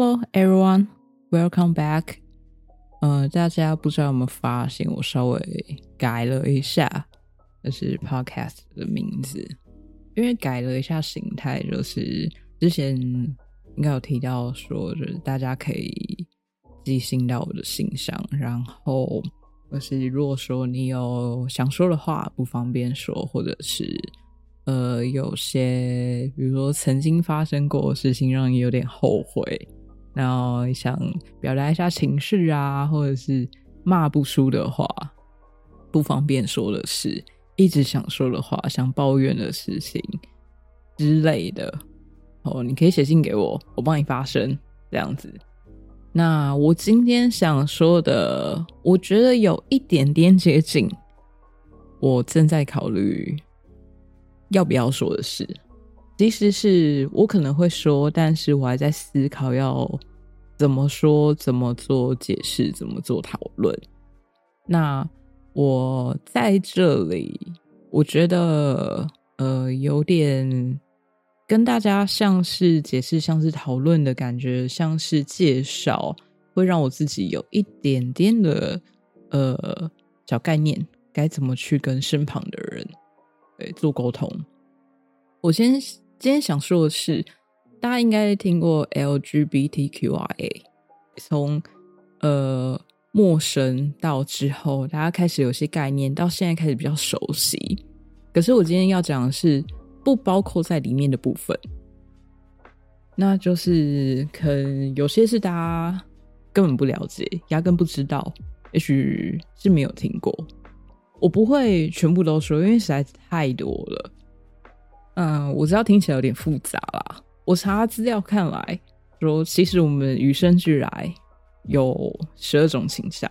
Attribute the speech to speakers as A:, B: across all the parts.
A: Hello everyone, welcome back. 呃，大家不知道有没有发现，我稍微改了一下，就是 podcast 的名字，因为改了一下形态，就是之前应该有提到说，就是大家可以寄信到我的信箱，然后就是如果说你有想说的话不方便说，或者是呃有些比如说曾经发生过的事情让你有点后悔。然后想表达一下情绪啊，或者是骂不出的话，不方便说的事，一直想说的话，想抱怨的事情之类的，哦，你可以写信给我，我帮你发声，这样子。那我今天想说的，我觉得有一点点接近，我正在考虑要不要说的事。其实是我可能会说，但是我还在思考要怎么说、怎么做解释、怎么做讨论。那我在这里，我觉得呃有点跟大家像是解释、像是讨论的感觉，像是介绍，会让我自己有一点点的呃小概念，该怎么去跟身旁的人对做沟通。我先。今天想说的是，大家应该听过 LGBTQIA，从呃陌生到之后，大家开始有些概念，到现在开始比较熟悉。可是我今天要讲的是不包括在里面的部分，那就是可能有些是大家根本不了解，压根不知道，也许是没有听过。我不会全部都说，因为实在太多了。嗯，我知道听起来有点复杂啦。我查资料看来说，其实我们与生俱来有十二种倾向，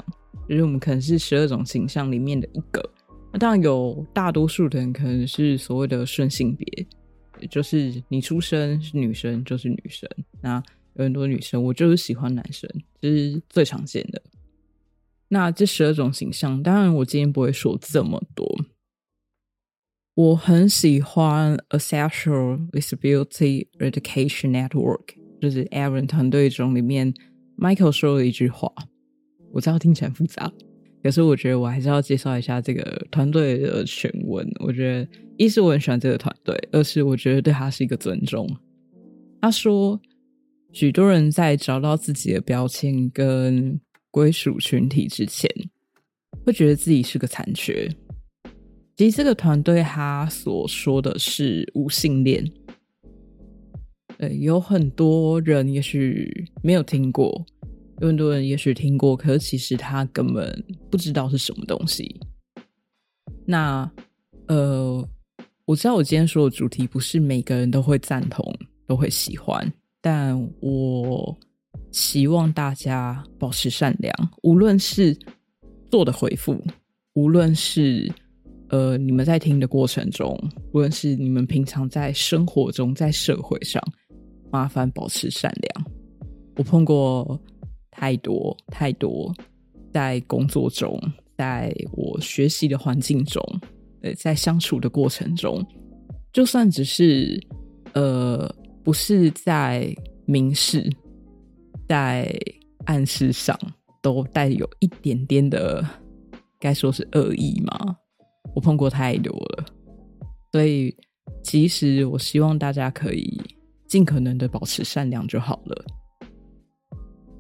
A: 就是我们可能是十二种倾向里面的一个。那当然有大多数的人可能是所谓的顺性别，就是你出生是女生就是女生。那有很多女生，我就是喜欢男生，这是最常见的。那这十二种形象，当然我今天不会说这么多。我很喜欢 Asexual Disability Education Network，就是 Aaron 团队中里面 Michael 说的一句话。我知道听起来复杂，可是我觉得我还是要介绍一下这个团队的全文。我觉得一是我很喜欢这个团队，二是我觉得对他是一个尊重。他说，许多人在找到自己的标签跟归属群体之前，会觉得自己是个残缺。其实这个团队他所说的是无性恋，对，有很多人也许没有听过，有很多人也许听过，可是其实他根本不知道是什么东西。那呃，我知道我今天说的主题不是每个人都会赞同、都会喜欢，但我希望大家保持善良，无论是做的回复，无论是。呃，你们在听的过程中，无论是你们平常在生活中，在社会上，麻烦保持善良。我碰过太多太多，在工作中，在我学习的环境中，呃，在相处的过程中，就算只是呃，不是在明示，在暗示上，都带有一点点的，该说是恶意吗？我碰过太多了，所以其实我希望大家可以尽可能的保持善良就好了。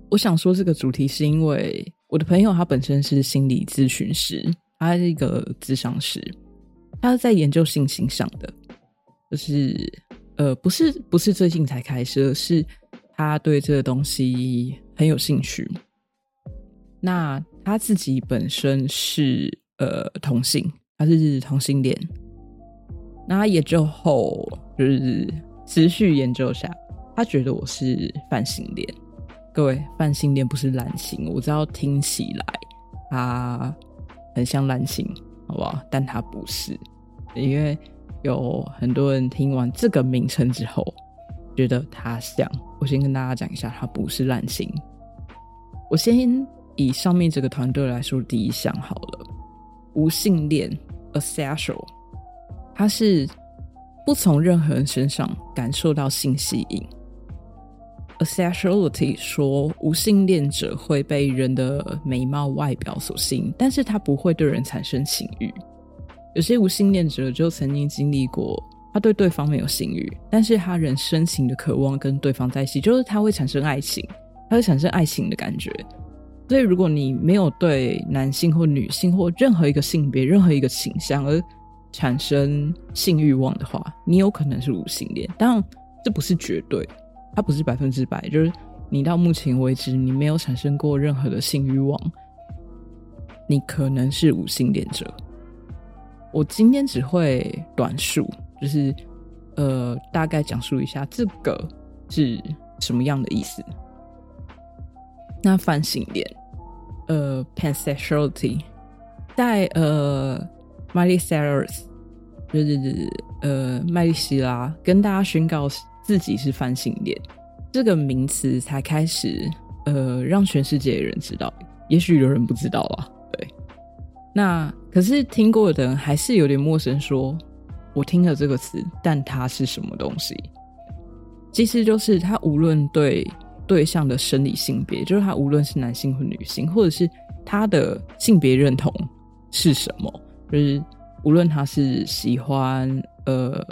A: 我想说这个主题是因为我的朋友他本身是心理咨询师，他是一个咨商师，他在研究性倾向的，就是呃不是不是最近才开始，而是他对这个东西很有兴趣。那他自己本身是呃同性。他是同性恋，那他研究后就是持续研究下，他觉得我是泛性恋。各位，泛性恋不是滥性，我知道听起来他很像滥情，好不好？但他不是，因为有很多人听完这个名称之后，觉得他像。我先跟大家讲一下，他不是滥性。我先以上面这个团队来说第一项好了，无性恋。Asexual，他是不从任何人身上感受到性吸引，asexuality 说无性恋者会被人的美貌外表所吸引，但是他不会对人产生情欲。有些无性恋者就曾经经历过，他对对方没有性欲，但是他仍深情的渴望跟对方在一起，就是他会产生爱情，他会产生爱情的感觉。所以，如果你没有对男性或女性或任何一个性别、任何一个倾向而产生性欲望的话，你有可能是无性恋。当然，这不是绝对，它不是百分之百。就是你到目前为止，你没有产生过任何的性欲望，你可能是无性恋者。我今天只会短述，就是呃，大概讲述一下这个是什么样的意思。那泛性恋。呃，pansexuality，在呃，Miley Cyrus，就是呃，麦丽希拉跟大家宣告自己是泛性恋这个名词，才开始呃，让全世界的人知道。也许有人不知道啊，对。那可是听过的人还是有点陌生，说我听了这个词，但它是什么东西？其实就是他无论对。对象的生理性别，就是他无论是男性或女性，或者是他的性别认同是什么，就是无论他是喜欢呃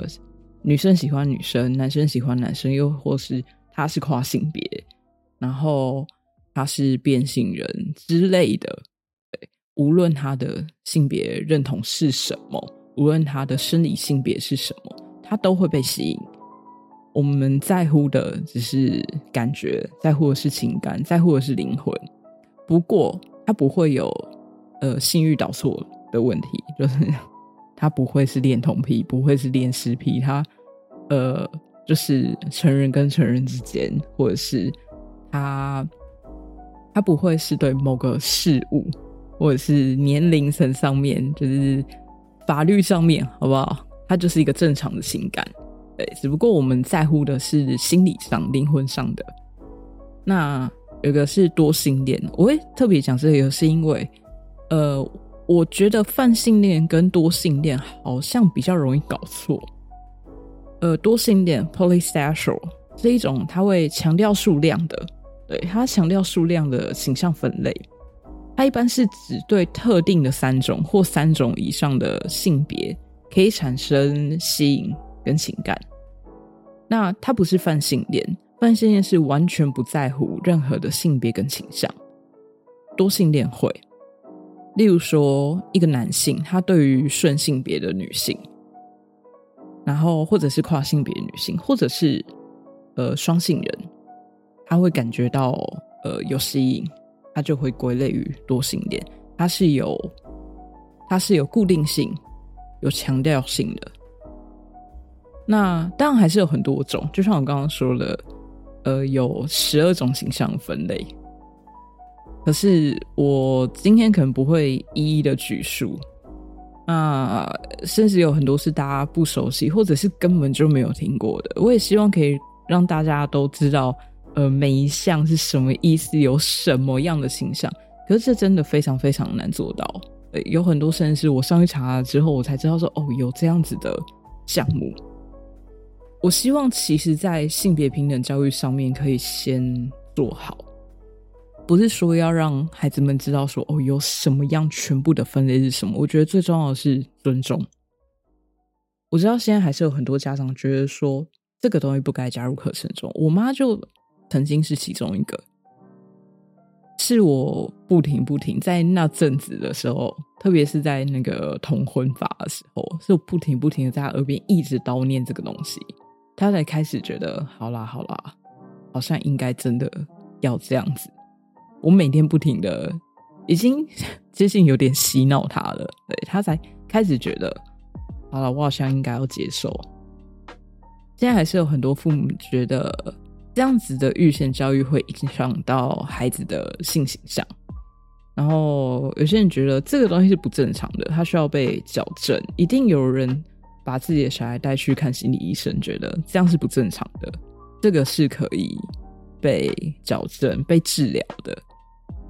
A: 女生喜欢女生，男生喜欢男生，又或是他是跨性别，然后他是变性人之类的，对，无论他的性别认同是什么，无论他的生理性别是什么，他都会被吸引。我们在乎的只是感觉，在乎的是情感，在乎的是灵魂。不过，他不会有呃性欲导错的问题，就是他不会是恋童癖，不会是恋尸癖，他呃就是成人跟成人之间，或者是他他不会是对某个事物，或者是年龄层上面，就是法律上面，好不好？他就是一个正常的情感。对，只不过我们在乎的是心理上、灵魂上的。那有个是多性恋，我会特别讲这个，是因为，呃，我觉得泛性恋跟多性恋好像比较容易搞错。呃，多性恋 （polysexual） 是一种，它会强调数量的，对，它强调数量的形象分类。它一般是指对特定的三种或三种以上的性别可以产生吸引。跟情感，那他不是泛性恋，泛性恋是完全不在乎任何的性别跟倾向。多性恋会，例如说一个男性，他对于顺性别的女性，然后或者是跨性别女性，或者是呃双性人，他会感觉到呃有吸引，他就会归类于多性恋。它是有，它是有固定性、有强调性的。那当然还是有很多种，就像我刚刚说的，呃，有十二种形象分类。可是我今天可能不会一一的举数，啊，甚至有很多是大家不熟悉，或者是根本就没有听过的。我也希望可以让大家都知道，呃，每一项是什么意思，有什么样的形象。可是这真的非常非常难做到。有很多甚至是我上去查了之后，我才知道说，哦，有这样子的项目。我希望，其实，在性别平等教育上面，可以先做好，不是说要让孩子们知道说，哦，有什么样全部的分类是什么。我觉得最重要的是尊重。我知道现在还是有很多家长觉得说，这个东西不该加入课程中。我妈就曾经是其中一个，是我不停不停在那阵子的时候，特别是在那个同婚法的时候，是我不停不停的在耳边一直叨念这个东西。他才开始觉得，好啦好啦，好像应该真的要这样子。我每天不停的，已经 接近有点洗脑他了。对他才开始觉得，好了，我好像应该要接受。现在还是有很多父母觉得，这样子的预先教育会影响到孩子的性形象。然后有些人觉得这个东西是不正常的，他需要被矫正。一定有人。把自己的小孩带去看心理医生，觉得这样是不正常的。这个是可以被矫正、被治疗的。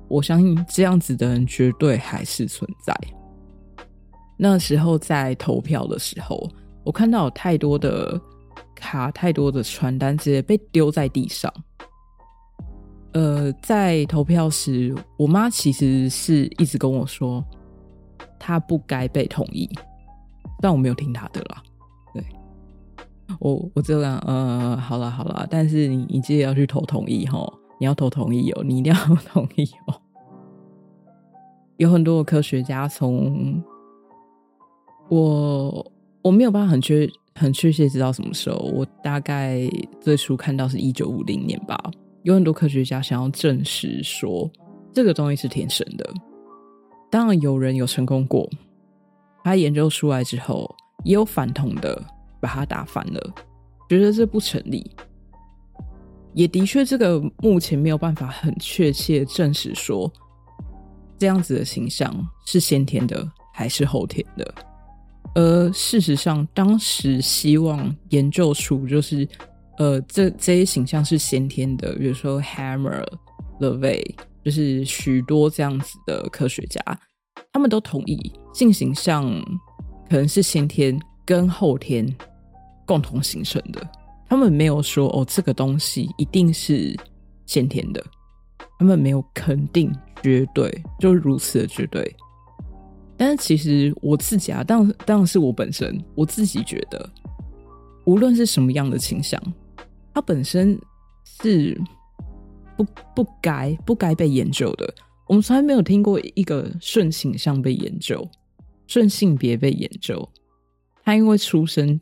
A: 我相信这样子的人绝对还是存在。那时候在投票的时候，我看到有太多的卡、太多的传单直接被丢在地上，呃，在投票时，我妈其实是一直跟我说，她不该被同意，但我没有听他的啦。对，我我这样，呃，好了好了，但是你你记得要去投同意哈，你要投同意哦，你一定要同意哦。有很多的科学家从我我没有办法很确很确切知道什么时候，我大概最初看到是一九五零年吧。有很多科学家想要证实说这个东西是天生的，当然有人有成功过，他研究出来之后也有反同的把它打翻了，觉得这不成立。也的确，这个目前没有办法很确切证实说这样子的形象是先天的还是后天的。而事实上，当时希望研究出就是。呃，这这些形象是先天的，比如说 Hammer、Levey，就是许多这样子的科学家，他们都同意性形象可能是先天跟后天共同形成的。他们没有说哦，这个东西一定是先天的，他们没有肯定绝对就如此的绝对。但是其实我自己啊，当当然是我本身我自己觉得，无论是什么样的倾向。它本身是不不该不该被研究的。我们从来没有听过一个顺形象被研究，顺性别被研究。他因为出生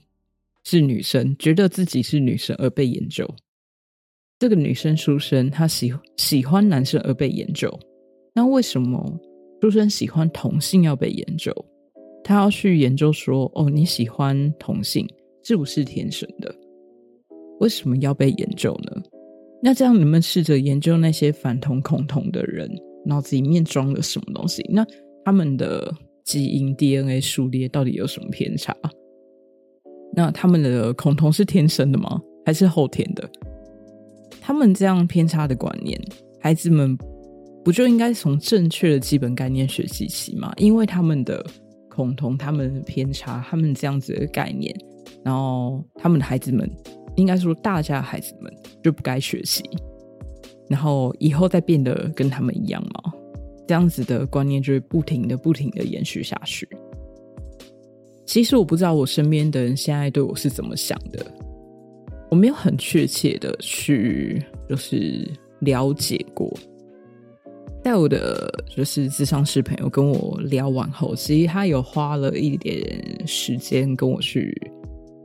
A: 是女生，觉得自己是女生而被研究。这个女生出生，她喜喜欢男生而被研究。那为什么出生喜欢同性要被研究？他要去研究说，哦，你喜欢同性是不是天生的？为什么要被研究呢？那这样你们试着研究那些反同恐同的人脑子里面装了什么东西？那他们的基因 DNA 数列到底有什么偏差？那他们的恐同是天生的吗？还是后天的？他们这样偏差的观念，孩子们不就应该从正确的基本概念学习起吗？因为他们的恐同，他们的偏差，他们这样子的概念，然后他们的孩子们。应该说，大家孩子们就不该学习，然后以后再变得跟他们一样吗？这样子的观念就会不停的、不停的延续下去。其实我不知道我身边的人现在对我是怎么想的，我没有很确切的去就是了解过。在我的就是智商师朋友跟我聊完后，其实他有花了一点时间跟我去。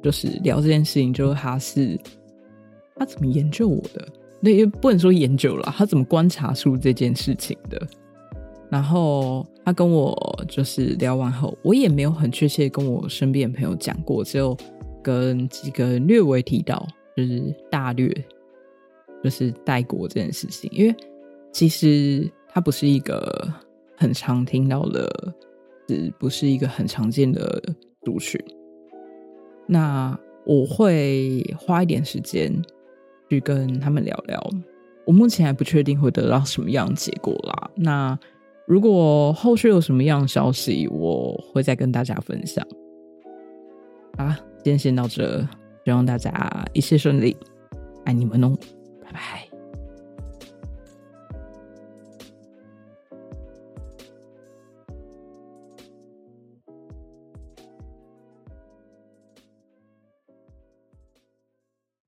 A: 就是聊这件事情，就是他是他怎么研究我的？那也不能说研究了，他怎么观察出这件事情的？然后他跟我就是聊完后，我也没有很确切跟我身边的朋友讲过，只有跟几个略微提到，就是大略就是带过这件事情，因为其实它不是一个很常听到的，是不是一个很常见的族群？那我会花一点时间去跟他们聊聊。我目前还不确定会得到什么样结果啦。那如果后续有什么样的消息，我会再跟大家分享。好，今天先到这，希望大家一切顺利，爱你们哦，拜拜。